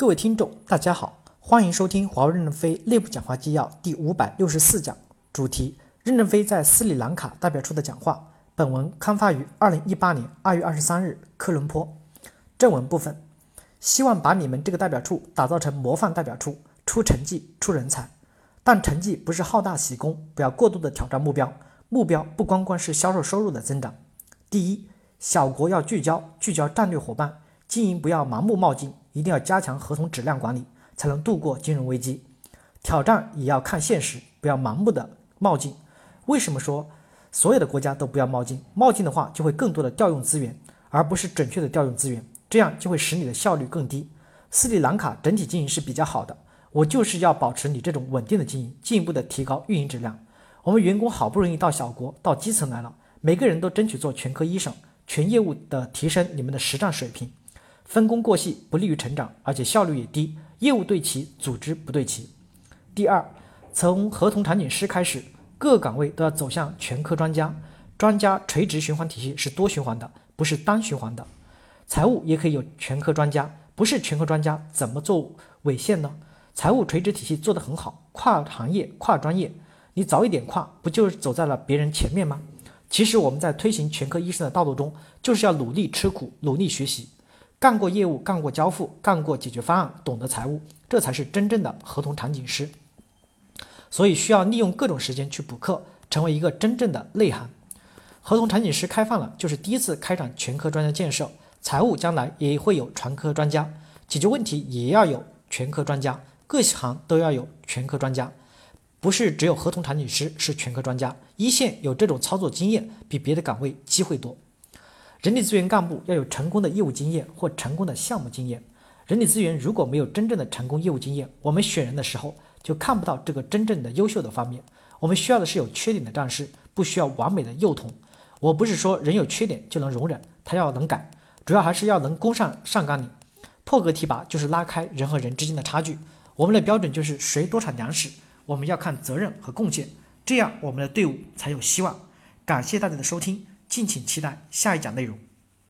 各位听众，大家好，欢迎收听华为任正非内部讲话纪要第五百六十四讲，主题：任正非在斯里兰卡代表处的讲话。本文刊发于二零一八年二月二十三日，科伦坡。正文部分：希望把你们这个代表处打造成模范代表处，出成绩、出人才。但成绩不是好大喜功，不要过度的挑战目标。目标不光光是销售收入的增长。第一，小国要聚焦，聚焦战略伙伴，经营不要盲目冒进。一定要加强合同质量管理，才能度过金融危机。挑战也要看现实，不要盲目的冒进。为什么说所有的国家都不要冒进？冒进的话，就会更多的调用资源，而不是准确的调用资源，这样就会使你的效率更低。斯里兰卡整体经营是比较好的，我就是要保持你这种稳定的经营，进一步的提高运营质量。我们员工好不容易到小国，到基层来了，每个人都争取做全科医生，全业务的提升你们的实战水平。分工过细不利于成长，而且效率也低，业务对齐，组织不对齐。第二，从合同场景师开始，各岗位都要走向全科专家。专家垂直循环体系是多循环的，不是单循环的。财务也可以有全科专家，不是全科专家怎么做尾线呢？财务垂直体系做得很好，跨行业、跨专业，你早一点跨，不就是走在了别人前面吗？其实我们在推行全科医生的道路中，就是要努力吃苦，努力学习。干过业务，干过交付，干过解决方案，懂得财务，这才是真正的合同场景师。所以需要利用各种时间去补课，成为一个真正的内行。合同场景师开放了，就是第一次开展全科专家建设。财务将来也会有全科专家，解决问题也要有全科专家，各行都要有全科专家，不是只有合同场景师是全科专家，一线有这种操作经验，比别的岗位机会多。人力资源干部要有成功的业务经验或成功的项目经验。人力资源如果没有真正的成功业务经验，我们选人的时候就看不到这个真正的优秀的方面。我们需要的是有缺点的战士，不需要完美的幼童。我不是说人有缺点就能容忍，他要能改，主要还是要能攻上上纲领。破格提拔就是拉开人和人之间的差距。我们的标准就是谁多产粮食，我们要看责任和贡献，这样我们的队伍才有希望。感谢大家的收听。敬请期待下一讲内容。